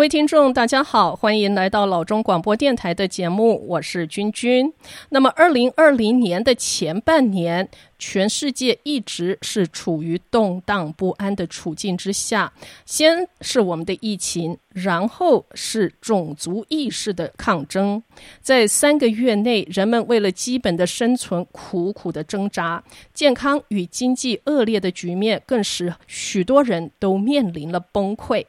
各位听众，大家好，欢迎来到老中广播电台的节目，我是君君。那么，二零二零年的前半年，全世界一直是处于动荡不安的处境之下。先是我们的疫情，然后是种族意识的抗争。在三个月内，人们为了基本的生存苦苦的挣扎，健康与经济恶劣的局面更使许多人都面临了崩溃。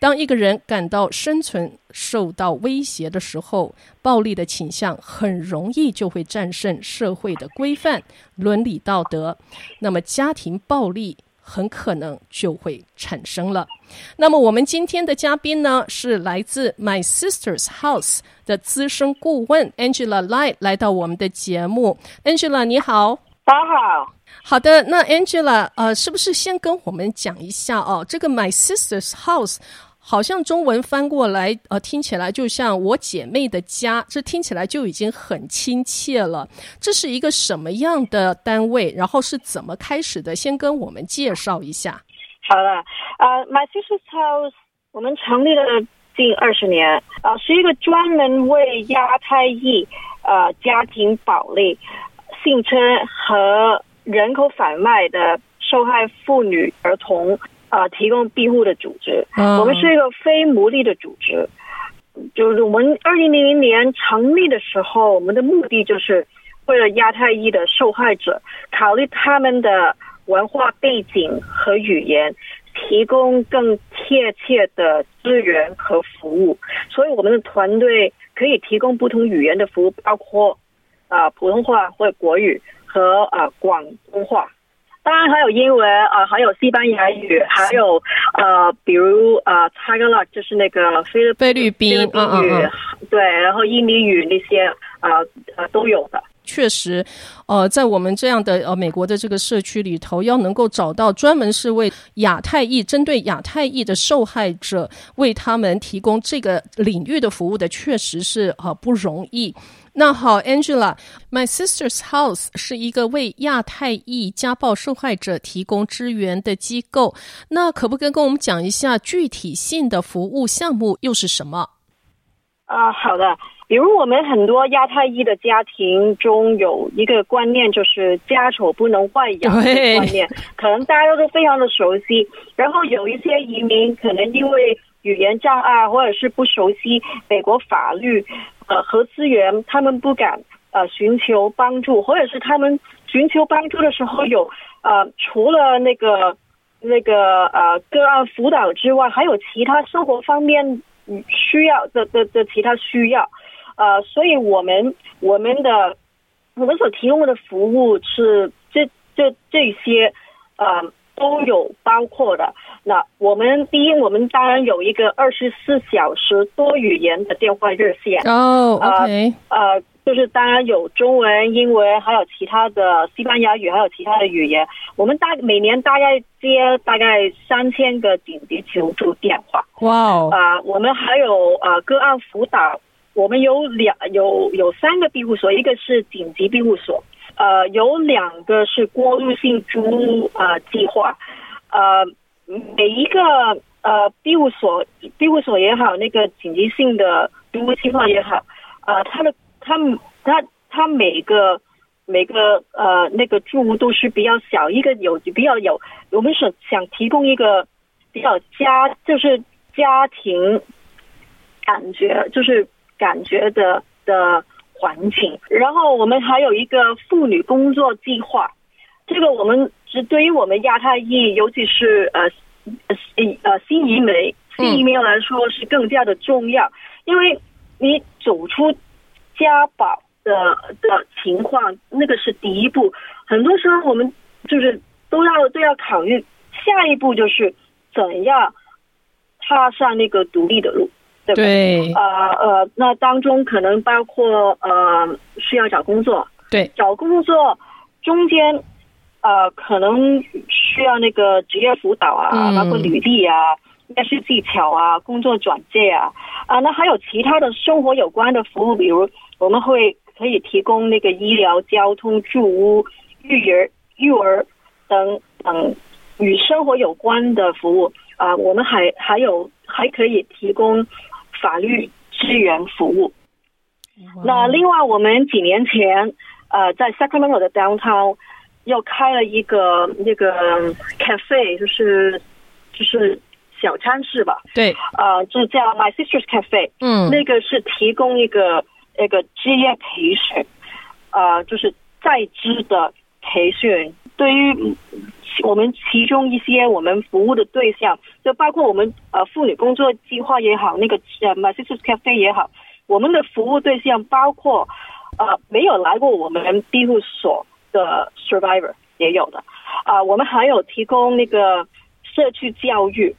当一个人感到生存受到威胁的时候，暴力的倾向很容易就会战胜社会的规范、伦理道德，那么家庭暴力很可能就会产生了。那么我们今天的嘉宾呢，是来自 My Sister's House 的资深顾问 Angela Lai 来到我们的节目。Angela 你好，大家好。好的，那 Angela，呃，是不是先跟我们讲一下哦？这个 My Sister's House 好像中文翻过来，呃，听起来就像我姐妹的家，这听起来就已经很亲切了。这是一个什么样的单位？然后是怎么开始的？先跟我们介绍一下。好了，呃，My Sister's House 我们成立了近二十年，啊、呃，是一个专门为亚太裔呃家庭暴力、性侵和人口贩卖的受害妇女、儿童，啊、呃，提供庇护的组织。Oh. 我们是一个非牟利的组织。就是我们二零零零年成立的时候，我们的目的就是为了亚太裔的受害者，考虑他们的文化背景和语言，提供更贴切的资源和服务。所以我们的团队可以提供不同语言的服务，包括啊、呃、普通话或者国语。和啊广东话，当然还有英文啊、呃，还有西班牙语，还有呃，比如呃 Tagalog 就是那个菲律菲律宾语，嗯嗯对，然后印尼语那些啊呃，呃都有的。确实，呃，在我们这样的呃美国的这个社区里头，要能够找到专门是为亚太裔、针对亚太裔的受害者，为他们提供这个领域的服务的，确实是呃不容易。那好，Angela，My Sister's House 是一个为亚太裔家暴受害者提供支援的机构。那可不可以跟我们讲一下具体性的服务项目又是什么？啊、呃，好的。比如我们很多亚太裔的家庭中有一个观念，就是家丑不能外扬的观念，可能大家都非常的熟悉。然后有一些移民可能因为语言障碍，或者是不熟悉美国法律。呃，和资源，他们不敢呃寻求帮助，或者是他们寻求帮助的时候有呃，除了那个那个呃个案辅导之外，还有其他生活方面需要的的的其他需要，呃，所以我们我们的我们所提供的服务是这这这些呃。都有包括的。那我们第一，我们当然有一个二十四小时多语言的电话热线。哦、oh，OK，呃，呃，就是当然有中文、英文，还有其他的西班牙语，还有其他的语言。我们大每年大概接大概三千个紧急求助电话。哇哦！啊，我们还有呃个案辅导，我们有两有有三个庇护所，一个是紧急庇护所。呃，有两个是过渡性租屋呃计划，呃，每一个呃庇护所庇护所也好，那个紧急性的租屋计划也好，呃，他的他他他每个每个呃那个住屋都是比较小，一个有比较有，我们是想提供一个比较家就是家庭感觉就是感觉的的。环境，然后我们还有一个妇女工作计划，这个我们是对于我们亚太裔，尤其是呃呃呃新移民新移民来说是更加的重要，因为你走出家暴的的情况，那个是第一步，很多时候我们就是都要都要考虑下一步就是怎样踏上那个独立的路。对，对，呃呃，那当中可能包括呃需要找工作，对，找工作中间呃可能需要那个职业辅导啊，嗯、包括履历啊、面试技巧啊、工作转介啊，啊，那还有其他的生活有关的服务，比如我们会可以提供那个医疗、交通、住屋、育儿、育儿等等与生活有关的服务。啊，我们还还有还可以提供法律支援服务。那另外，我们几年前呃在 Sacramento 的 Downtown 又开了一个那个 cafe，就是就是小餐室吧。对，呃，就叫 My Sister's Cafe。嗯，那个是提供一个那个职业培训，呃，就是在职的培训，对于。我们其中一些我们服务的对象，就包括我们呃妇女工作计划也好，那个呃 My Sister's Cafe 也好，我们的服务对象包括呃没有来过我们庇护所的 Survivor 也有的，啊、我们还有提供那个社区教育，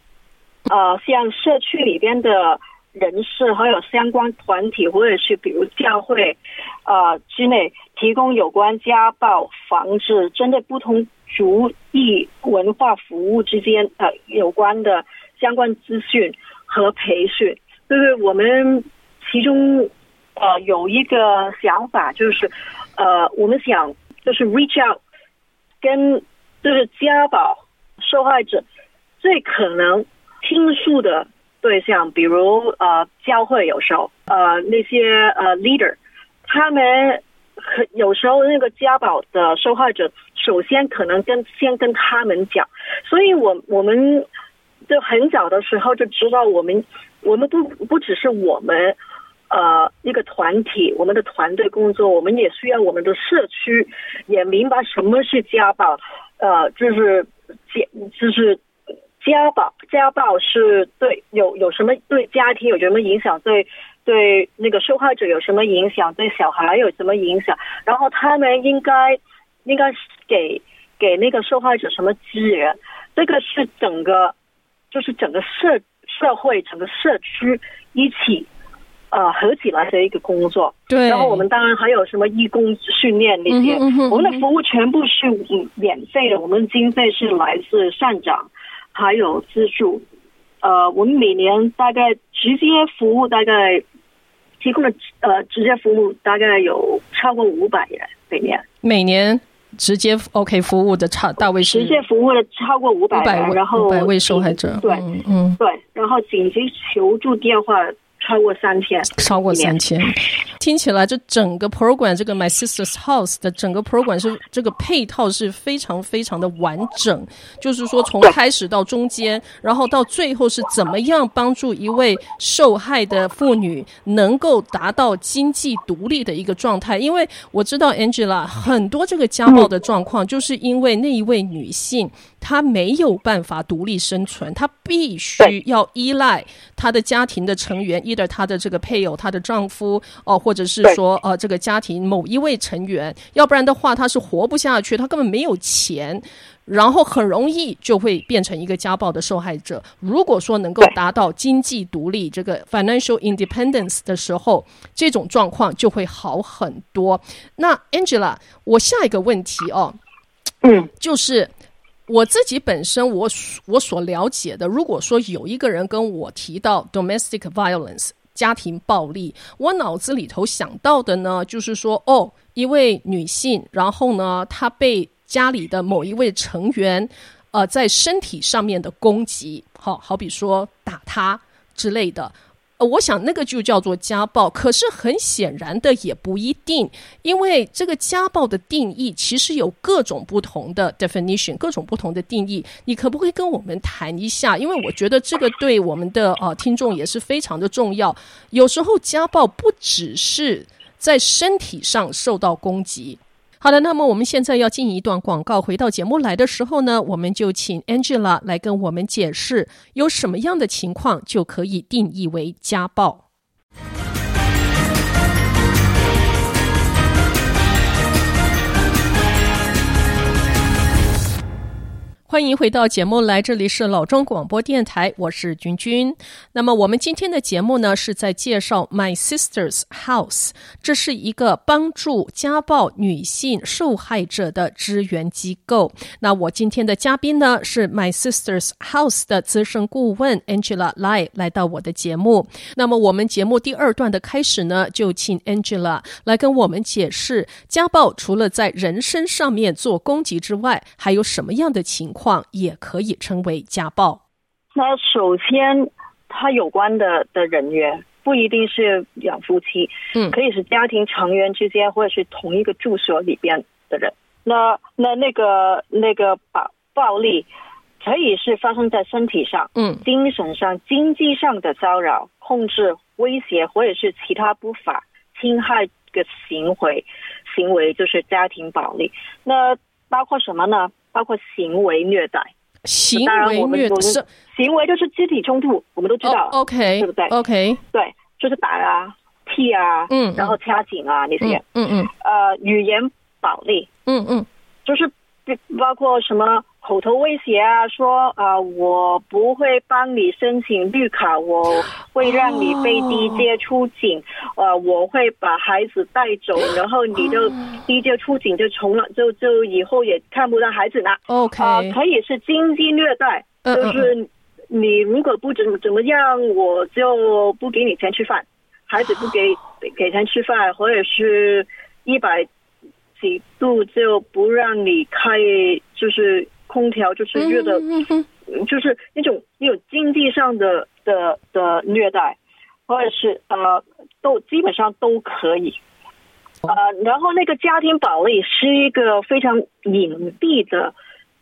呃，像社区里边的人士还有相关团体或者是比如教会啊、呃、之内提供有关家暴防治针对不同。族裔文化服务之间呃有关的相关资讯和培训，就是我们其中呃有一个想法，就是呃我们想就是 reach out 跟就是家暴受害者最可能倾诉的对象，比如呃教会有时候呃那些呃 leader 他们。有时候那个家暴的受害者，首先可能跟先跟他们讲，所以我我们就很早的时候就知道，我们我们不不只是我们呃一个团体，我们的团队工作，我们也需要我们的社区也明白什么是家暴，呃，就是家就是家暴，家暴是对有有什么对家庭有什么影响对。对那个受害者有什么影响？对小孩有什么影响？然后他们应该应该是给给那个受害者什么资源？这个是整个就是整个社社会整个社区一起呃合起来的一个工作。对。然后我们当然还有什么义工训练那些，嗯哼嗯哼，我们的服务全部是免费的，我们经费是来自善长还有资助。呃，我们每年大概直接服务大概。提供的呃直接服务大概有超过五百人每年，每年直接 OK 服务的超大卫是直接服务了超过五百人，然后五百位受害者，对，嗯，对，然后紧急求助电话。超过三千，超过三千，听起来这整个 program 这个 My Sister's House 的整个 program 是这个配套是非常非常的完整，就是说从开始到中间，然后到最后是怎么样帮助一位受害的妇女能够达到经济独立的一个状态。因为我知道 Angela 很多这个家暴的状况，就是因为那一位女性。她没有办法独立生存，她必须要依赖她的家庭的成员，，either 她的这个配偶、她的丈夫哦，或者是说呃这个家庭某一位成员，要不然的话她是活不下去，她根本没有钱，然后很容易就会变成一个家暴的受害者。如果说能够达到经济独立，这个 financial independence 的时候，这种状况就会好很多。那 Angela，我下一个问题哦，嗯，就是。我自己本身我，我所了解的，如果说有一个人跟我提到 domestic violence 家庭暴力，我脑子里头想到的呢，就是说，哦，一位女性，然后呢，她被家里的某一位成员，呃，在身体上面的攻击，好好比说打她之类的。我想那个就叫做家暴，可是很显然的也不一定，因为这个家暴的定义其实有各种不同的 definition，各种不同的定义。你可不可以跟我们谈一下？因为我觉得这个对我们的呃听众也是非常的重要。有时候家暴不只是在身体上受到攻击。好的，那么我们现在要进一段广告。回到节目来的时候呢，我们就请 Angela 来跟我们解释，有什么样的情况就可以定义为家暴。欢迎回到节目来，这里是老中广播电台，我是君君。那么我们今天的节目呢，是在介绍 My Sister's House，这是一个帮助家暴女性受害者的支援机构。那我今天的嘉宾呢，是 My Sister's House 的资深顾问 Angela Lai 来到我的节目。那么我们节目第二段的开始呢，就请 Angela 来跟我们解释，家暴除了在人身上面做攻击之外，还有什么样的情况？况也可以称为家暴。那首先，他有关的的人员不一定是两夫妻，嗯，可以是家庭成员之间，或者是同一个住所里边的人。那那那个那个暴暴力，可以是发生在身体上，嗯，精神上、经济上的骚扰、控制、威胁，或者是其他不法侵害的行为，行为就是家庭暴力。那包括什么呢？包括行为虐待。行为虐待，行为就是肢体冲突，我们都知道，oh，OK，对不对？OK，对，就是打啊、踢啊，嗯，然后掐紧啊那些，嗯嗯，呃，语言暴力，嗯嗯，就是包括什么。口头威胁啊，说啊，我不会帮你申请绿卡，我会让你被低阶出境，呃、oh. 啊，我会把孩子带走，然后你就低阶出警就从了，就就以后也看不到孩子了。OK，啊，可以是经济虐待，uh, 就是你如果不怎么怎么样，我就不给你钱吃饭，孩子不给给钱吃饭，或者是一百几度就不让你开，就是。空调就是热的，就是那种那种经济上的的的虐待，或者是呃，都基本上都可以。呃，然后那个家庭暴力是一个非常隐蔽的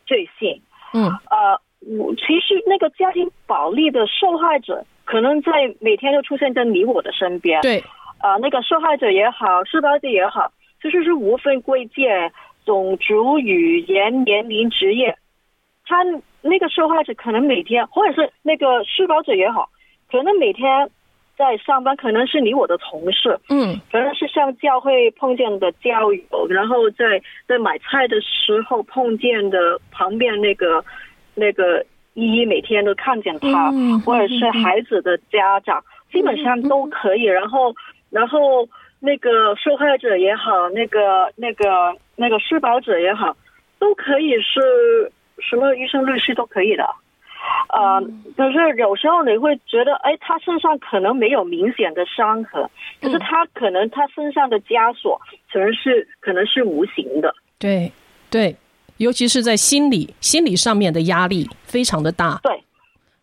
罪行。嗯，呃，我其实那个家庭暴力的受害者可能在每天都出现在你我的身边。对，啊、呃，那个受害者也好，施暴者也好，其实是无分贵贱、种族、语言、年龄、职业。他那个受害者可能每天，或者是那个施暴者也好，可能每天在上班，可能是你我的同事，嗯，可能是像教会碰见的教友，然后在在买菜的时候碰见的旁边那个那个依依，每天都看见他，嗯，或者是孩子的家长，嗯，基本上都可以。然后然后那个受害者也好，那个那个那个施暴者也好，都可以是。什么医生、律师都可以的，呃，可是有时候你会觉得，哎，他身上可能没有明显的伤痕，可是他可能他身上的枷锁可能是可能是无形的。对对，尤其是在心理心理上面的压力非常的大。对。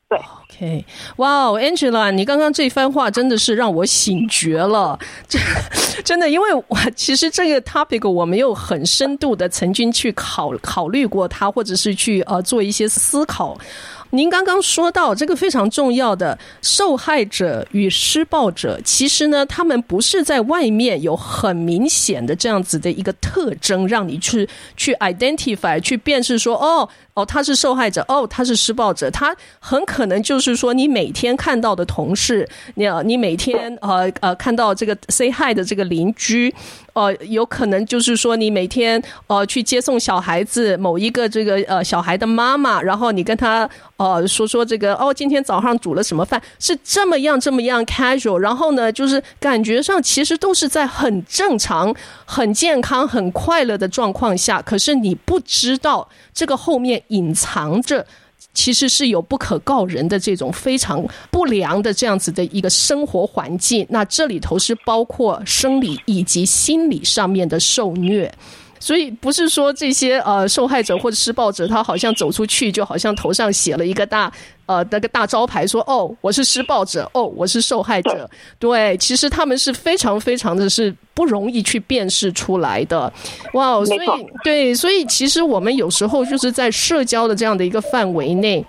对，OK，哇，Angela，你刚刚这番话真的是让我醒觉了，这 真的，因为我其实这个 topic 我没有很深度的曾经去考考虑过它，或者是去呃做一些思考。您刚刚说到这个非常重要的受害者与施暴者，其实呢，他们不是在外面有很明显的这样子的一个特征，让你去去 identify 去辨识说，哦哦，他是受害者，哦，他是施暴者，他很可能就是说，你每天看到的同事，你你每天呃呃看到这个 say hi 的这个邻居。呃，有可能就是说，你每天呃去接送小孩子，某一个这个呃小孩的妈妈，然后你跟他呃说说这个哦，今天早上煮了什么饭，是这么样这么样 casual，然后呢，就是感觉上其实都是在很正常、很健康、很快乐的状况下，可是你不知道这个后面隐藏着。其实是有不可告人的这种非常不良的这样子的一个生活环境，那这里头是包括生理以及心理上面的受虐。所以不是说这些呃受害者或者施暴者，他好像走出去就好像头上写了一个大呃那个大招牌说，说哦我是施暴者，哦我是受害者。对，其实他们是非常非常的是不容易去辨识出来的。哇，所以对，所以其实我们有时候就是在社交的这样的一个范围内，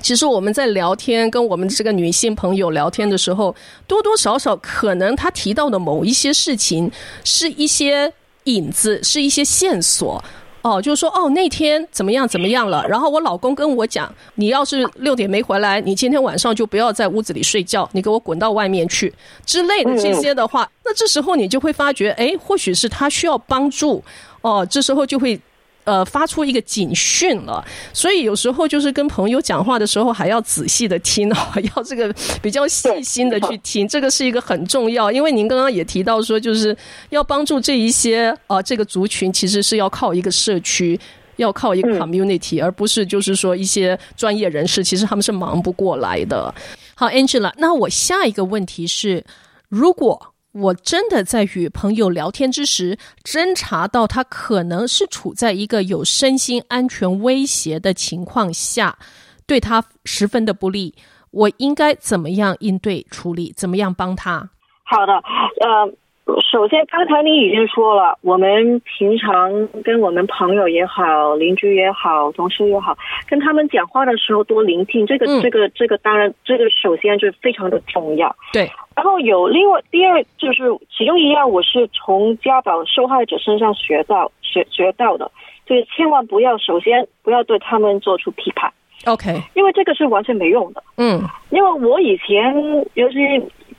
其实我们在聊天跟我们这个女性朋友聊天的时候，多多少少可能她提到的某一些事情是一些。影子是一些线索哦，就是说哦，那天怎么样怎么样了？然后我老公跟我讲，你要是六点没回来，你今天晚上就不要在屋子里睡觉，你给我滚到外面去之类的这些的话，那这时候你就会发觉，哎，或许是他需要帮助哦，这时候就会。呃，发出一个警讯了，所以有时候就是跟朋友讲话的时候，还要仔细的听哦，要这个比较细心的去听，这个是一个很重要。因为您刚刚也提到说，就是要帮助这一些呃这个族群，其实是要靠一个社区，要靠一个 community，而不是就是说一些专业人士，其实他们是忙不过来的。好，Angela，那我下一个问题是，如果。我真的在与朋友聊天之时，侦查到他可能是处在一个有身心安全威胁的情况下，对他十分的不利，我应该怎么样应对处理？怎么样帮他？好的，呃。首先，刚才你已经说了，我们平常跟我们朋友也好、邻居也好、同事也好，跟他们讲话的时候多聆听，这个、嗯、这个、这个，当然，这个首先就非常的重要。对。然后有另外第二，就是其中一样，我是从家暴受害者身上学到学学到的，就是千万不要，首先不要对他们做出批判。OK。因为这个是完全没用的。嗯。因为我以前尤其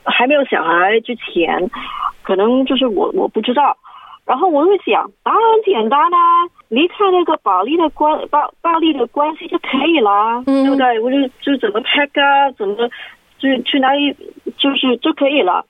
还没有小孩之前。可能就是我我不知道，然后我会想，当然简单啦，离开那个暴力的关暴暴力的关系就可以了，嗯、对不对？我就就怎么 pack 啊，怎么就去哪里，就是就可以了。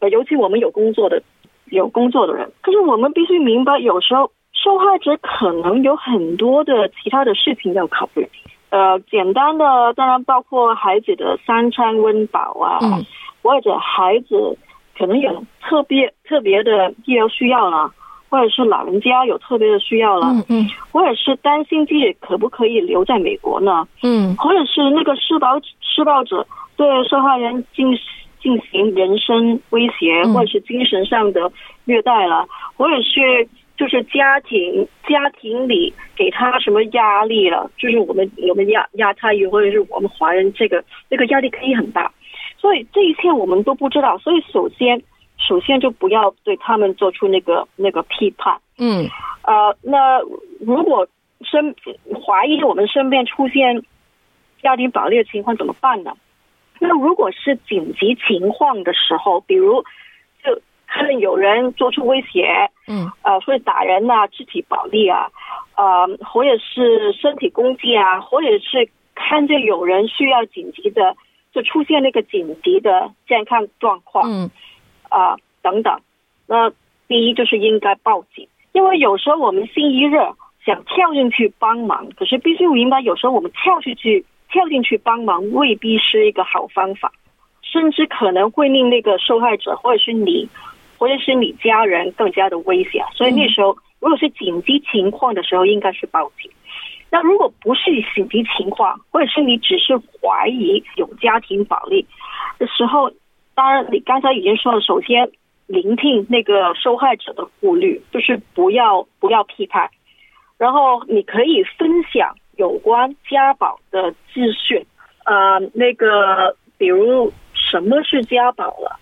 呃，尤其我们有工作的有工作的人，可是我们必须明白，有时候受害者可能有很多的其他的事情要考虑。呃，简单的当然包括孩子的三餐温饱啊，嗯、或者孩子。可能有特别特别的医疗需要了，或者是老人家有特别的需要了，嗯嗯，或者是担心自己可不可以留在美国呢？嗯，或者是那个施暴施暴者对受害人进进行人身威胁，或者是精神上的虐待了，或者是就是家庭家庭里给他什么压力了，就是我们我们亚亚太裔或者是我们华人这个这个压力可以很大。所以这一切我们都不知道，所以首先，首先就不要对他们做出那个那个批判。嗯，呃，那如果身怀疑我们身边出现家庭暴力的情况怎么办呢？那如果是紧急情况的时候，比如就看见有人做出威胁，嗯，呃，会打人啊，肢体暴力啊，呃，或者是身体攻击啊，或者是看见有人需要紧急的。就出现那个紧急的健康状况，嗯，啊、呃，等等。那第一就是应该报警，因为有时候我们心一热想跳进去帮忙，可是必须明白，有时候我们跳进去跳进去帮忙未必是一个好方法，甚至可能会令那个受害者或者是你或者是你家人更加的危险。所以那时候，如果是紧急情况的时候，应该是报警。那如果不是紧急情况，或者是你只是怀疑有家庭暴力的时候，当然你刚才已经说了，首先聆听那个受害者的顾虑，就是不要不要批判，然后你可以分享有关家暴的资讯，呃，那个比如什么是家暴了，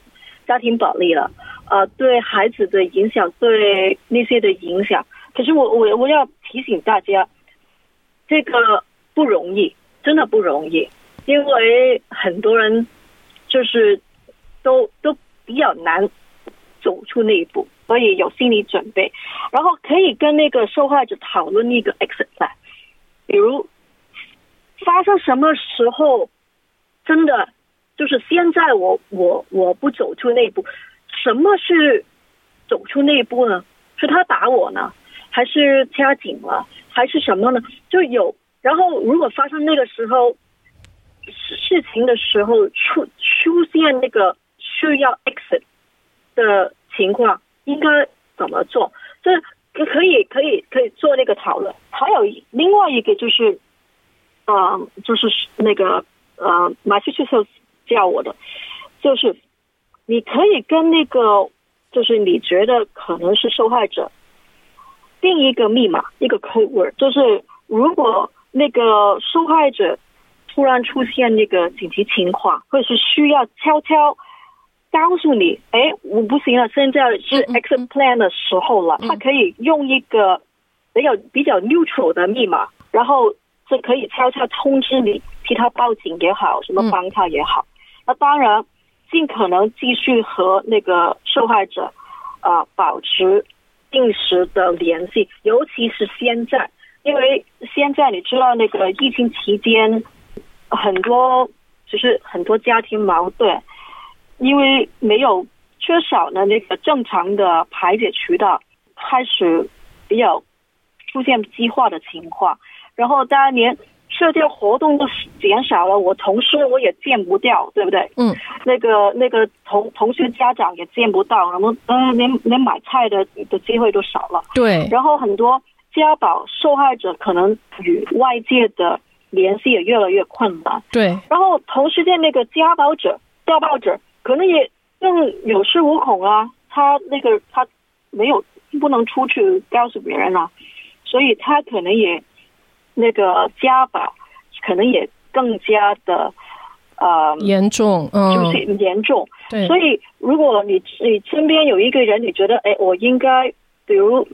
家庭暴力了，呃，对孩子的影响，对那些的影响。可是我我我要提醒大家。这个不容易，真的不容易，因为很多人就是都都比较难走出那一步，所以有心理准备，然后可以跟那个受害者讨论一个 exit plan，比如发生什么时候真的就是现在我我我不走出那一步，什么是走出那一步呢？是他打我呢，还是掐紧了？还是什么呢？就有，然后如果发生那个时候事情的时候出出现那个需要 exit 的情况，应该怎么做？这可以可以可以做那个讨论。还有另外一个就是，呃，就是那个呃，马西去秀叫我的，就是你可以跟那个，就是你觉得可能是受害者。定一个密码，一个 code word，就是如果那个受害者突然出现那个紧急情况，或者是需要悄悄告诉你，哎，我不行了，现在是 exit plan 的时候了，他可以用一个比较比较 neutral 的密码，然后是可以悄悄通知你，替他报警也好，什么帮他也好。那当然，尽可能继续和那个受害者啊、呃、保持。定时的联系，尤其是现在，因为现在你知道那个疫情期间，很多就是很多家庭矛盾，因为没有缺少了那个正常的排解渠道，开始比较出现激化的情况，然后当然连社交活动都减少了，我同事我也见不掉，对不对？嗯，那个那个同同学家长也见不到，然后嗯，连连买菜的的机会都少了。对，然后很多家暴受害者可能与外界的联系也越来越困难。对，然后同时间那个家暴者、家暴者可能也更有恃无恐啊，他那个他没有不能出去告诉别人啊，所以他可能也那个家暴可能也更加的呃严重，嗯，就是严重。对，所以如果你你身边有一个人，你觉得哎，我应该。比如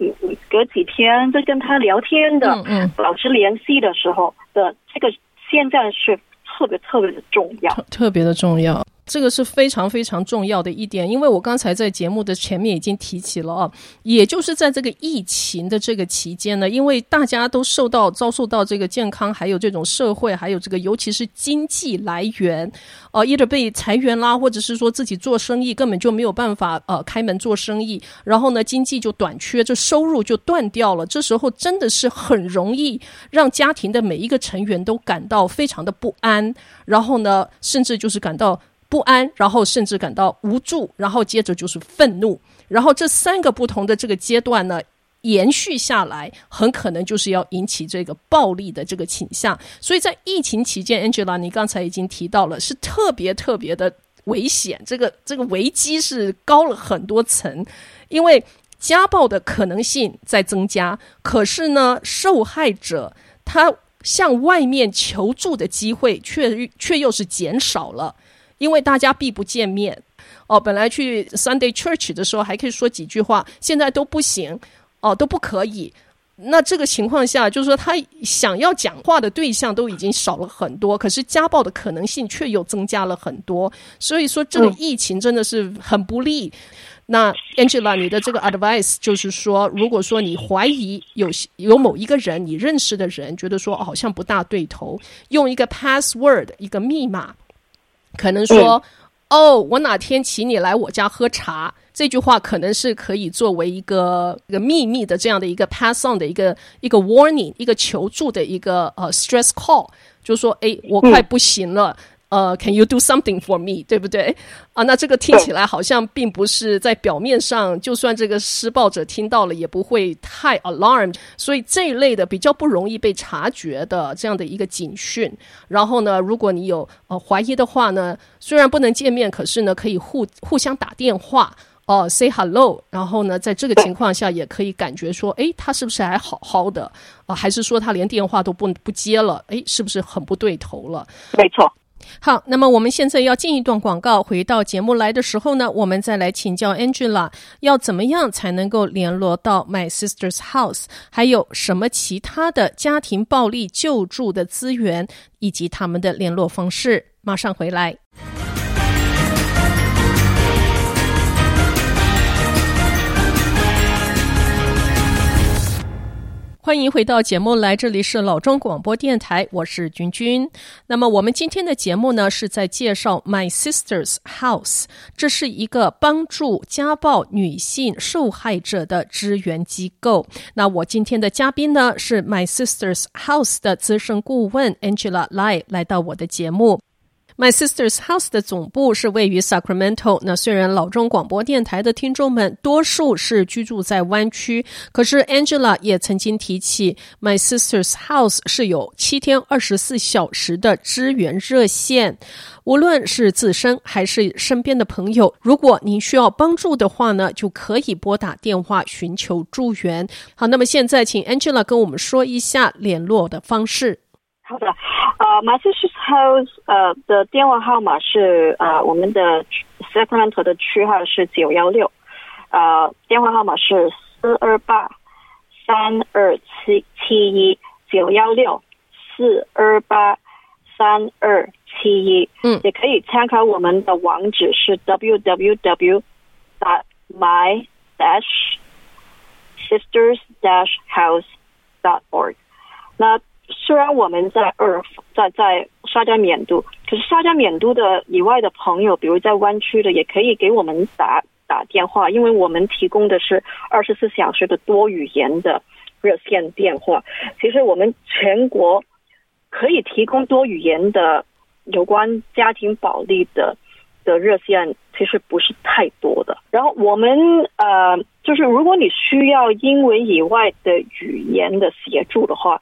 隔几天在跟他聊天的，嗯嗯，保持联系的时候的这个，现在是特别特别的重要，特特别的重要。这个是非常非常重要的一点，因为我刚才在节目的前面已经提起了啊，也就是在这个疫情的这个期间呢，因为大家都受到遭受到这个健康，还有这种社会，还有这个尤其是经济来源，呃，一直被裁员啦，或者是说自己做生意根本就没有办法呃开门做生意，然后呢经济就短缺，这收入就断掉了，这时候真的是很容易让家庭的每一个成员都感到非常的不安，然后呢甚至就是感到。不安，然后甚至感到无助，然后接着就是愤怒，然后这三个不同的这个阶段呢，延续下来，很可能就是要引起这个暴力的这个倾向。所以在疫情期间，Angela，你刚才已经提到了，是特别特别的危险，这个这个危机是高了很多层，因为家暴的可能性在增加，可是呢，受害者他向外面求助的机会却却又是减少了。因为大家避不见面，哦，本来去 Sunday Church 的时候还可以说几句话，现在都不行，哦，都不可以。那这个情况下，就是说他想要讲话的对象都已经少了很多，可是家暴的可能性却又增加了很多。所以说，这个疫情真的是很不利。那 Angela，你的这个 advice 就是说，如果说你怀疑有有某一个人你认识的人，觉得说好像不大对头，用一个 password 一个密码。可能说，嗯、哦，我哪天请你来我家喝茶，这句话可能是可以作为一个一个秘密的这样的一个 pass on 的一个一个 warning，一个求助的一个呃 stress call，就是说，哎，我快不行了。嗯呃、，Can you do something for me？对不对？啊，那这个听起来好像并不是在表面上，就算这个施暴者听到了，也不会太 alarmed。所以这一类的比较不容易被察觉的这样的一个警讯。然后呢，如果你有呃怀疑的话呢，虽然不能见面，可是呢可以互互相打电话哦、，say hello。然后呢，在这个情况下也可以感觉说，诶，他是不是还好好的？啊、还是说他连电话都不不接了？诶，是不是很不对头了？没错。好，那么我们现在要进一段广告。回到节目来的时候呢，我们再来请教 Angela，要怎么样才能够联络到 My Sister's House？还有什么其他的家庭暴力救助的资源以及他们的联络方式？马上回来。欢迎回到节目来，这里是老中广播电台，我是君君。那么我们今天的节目呢，是在介绍 My Sister's House，这是一个帮助家暴女性受害者的支援机构。那我今天的嘉宾呢，是 My Sister's House 的资深顾问 Angela Lai 来到我的节目。My Sister's House 的总部是位于 Sacramento。那虽然老中广播电台的听众们多数是居住在湾区，可是 Angela 也曾经提起 My Sister's House 是有七天二十四小时的支援热线。无论是自身还是身边的朋友，如果您需要帮助的话呢，就可以拨打电话寻求助援。好，那么现在请 Angela 跟我们说一下联络的方式。好的，呃，My Sister's House 呃的电话号码是呃我们的 Sacramento 的区号是九幺六，呃，电话号码是四二八三二七七一九幺六四二八三二七一，嗯，也可以参考我们的网址是 www. dot my dash sisters dash house dot org，那。虽然我们在二在在沙加缅度，可是沙加缅度的以外的朋友，比如在湾区的，也可以给我们打打电话，因为我们提供的是二十四小时的多语言的热线电话。其实我们全国可以提供多语言的有关家庭暴力的的热线，其实不是太多的。然后我们呃，就是如果你需要英文以外的语言的协助的话。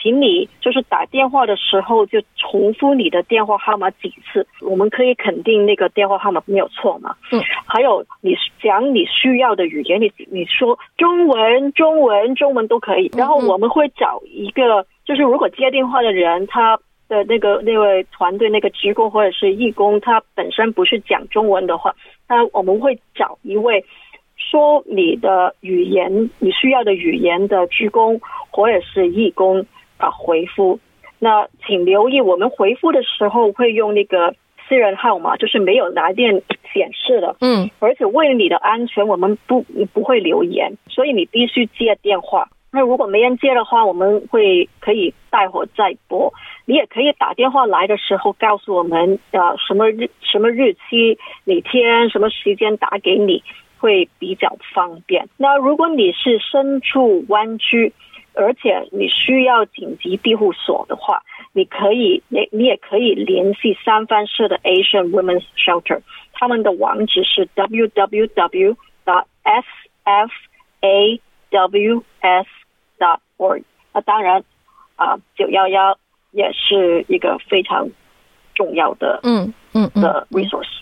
请你就是打电话的时候就重复你的电话号码几次，我们可以肯定那个电话号码没有错嘛。嗯。还有你讲你需要的语言，你你说中文、中文、中文都可以。然后我们会找一个，就是如果接电话的人他的那个那位团队那个职工或者是义工，他本身不是讲中文的话，那我们会找一位说你的语言你需要的语言的职工或者是义工。啊，回复，那请留意，我们回复的时候会用那个私人号码，就是没有来电显示的。嗯，而且为了你的安全，我们不不会留言，所以你必须接电话。那如果没人接的话，我们会可以待会再拨。你也可以打电话来的时候告诉我们，呃，什么日什么日期，哪天什么时间打给你会比较方便。那如果你是身处湾区。而且你需要紧急庇护所的话，你可以，你你也可以联系三藩市的 Asian Women's Shelter，他们的网址是 www. dot sfaws. dot org。那当然，啊，九幺幺也是一个非常重要的，嗯嗯的 resource。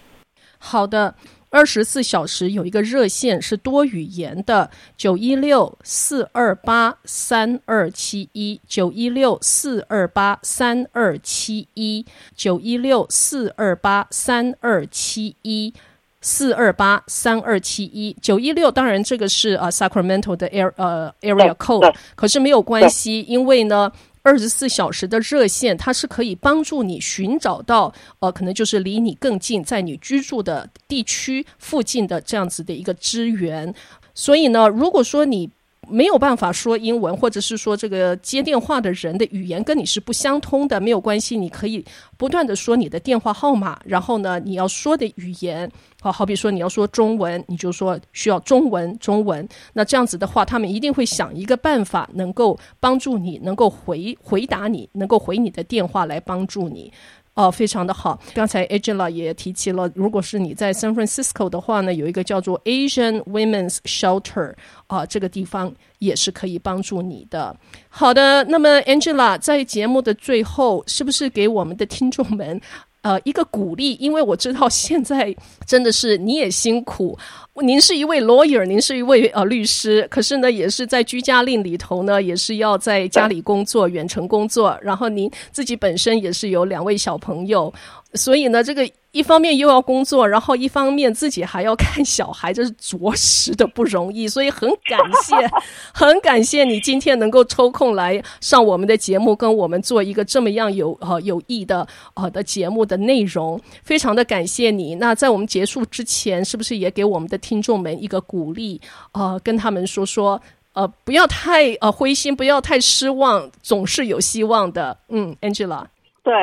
好的。二十四小时有一个热线是多语言的，九一六四二八三二七一，九一六四二八三二七一，九一六四二八三二七一，四二八三二七一，九一六。当然，这个是啊、uh, Sacramento 的 area 呃 area code，可是没有关系，因为呢。二十四小时的热线，它是可以帮助你寻找到，呃，可能就是离你更近，在你居住的地区附近的这样子的一个资源。所以呢，如果说你没有办法说英文，或者是说这个接电话的人的语言跟你是不相通的，没有关系，你可以不断的说你的电话号码，然后呢，你要说的语言。好，好比说你要说中文，你就说需要中文，中文。那这样子的话，他们一定会想一个办法，能够帮助你，能够回回答你，能够回你的电话来帮助你。哦，非常的好。刚才 Angela 也提起了，如果是你在 San Francisco 的话呢，有一个叫做 Asian Women's Shelter 啊，这个地方也是可以帮助你的。好的，那么 Angela 在节目的最后，是不是给我们的听众们？呃，一个鼓励，因为我知道现在真的是你也辛苦。您是一位 lawyer，您是一位呃律师，可是呢，也是在居家令里头呢，也是要在家里工作，远程工作。然后您自己本身也是有两位小朋友，所以呢，这个。一方面又要工作，然后一方面自己还要看小孩，这是着实的不容易。所以很感谢，很感谢你今天能够抽空来上我们的节目，跟我们做一个这么样有呃有益的呃的节目的内容，非常的感谢你。那在我们结束之前，是不是也给我们的听众们一个鼓励？呃，跟他们说说，呃，不要太呃灰心，不要太失望，总是有希望的。嗯，Angela。对，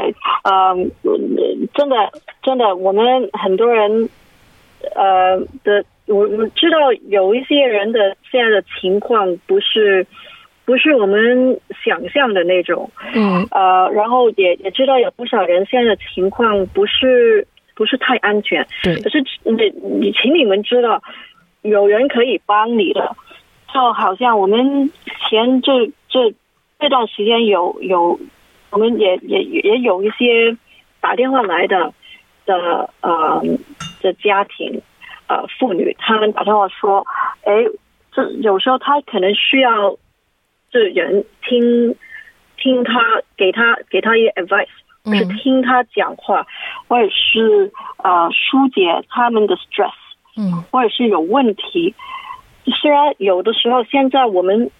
嗯，真的，真的，我们很多人，呃的，我我知道有一些人的现在的情况不是，不是我们想象的那种，嗯，呃，然后也也知道有不少人现在的情况不是不是太安全，对，可是你你请你们知道，有人可以帮你的，就好像我们前这这这段时间有有。我们也也也有一些打电话来的的呃的家庭呃妇女，他们打电话说，哎，这有时候他可能需要这人听听他给他给他一个 advice，是听他讲话，或者是呃疏解他们的 stress，嗯，或者是有问题。虽然有的时候现在我们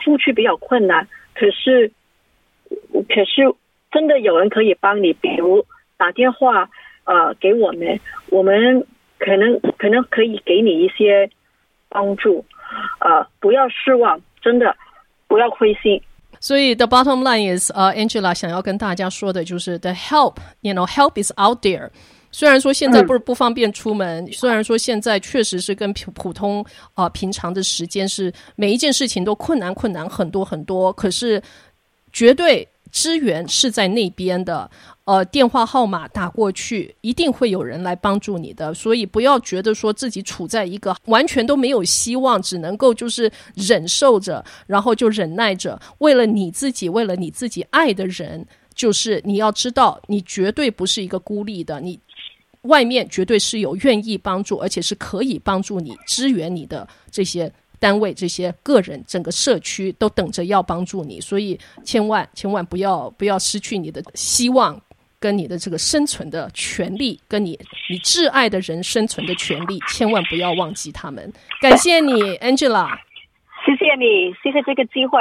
出去比较困难，可是。可是真的有人可以帮你，比如打电话呃给我们，我们可能可能可以给你一些帮助，呃不要失望，真的不要灰心。所以 the bottom line is，呃、，Angela 想要跟大家说的就是 the help，you know，help is out there。虽然说现在不是不方便出门，虽然说现在确实是跟普普通啊、平常的时间是每一件事情都困难困难很多很多，可是绝对。支援是在那边的，呃，电话号码打过去，一定会有人来帮助你的。所以不要觉得说自己处在一个完全都没有希望，只能够就是忍受着，然后就忍耐着，为了你自己，为了你自己爱的人，就是你要知道，你绝对不是一个孤立的，你外面绝对是有愿意帮助，而且是可以帮助你、支援你的这些。单位这些个人，整个社区都等着要帮助你，所以千万千万不要不要失去你的希望，跟你的这个生存的权利，跟你你挚爱的人生存的权利，千万不要忘记他们。感谢你，Angela，谢谢你，谢谢这个机会。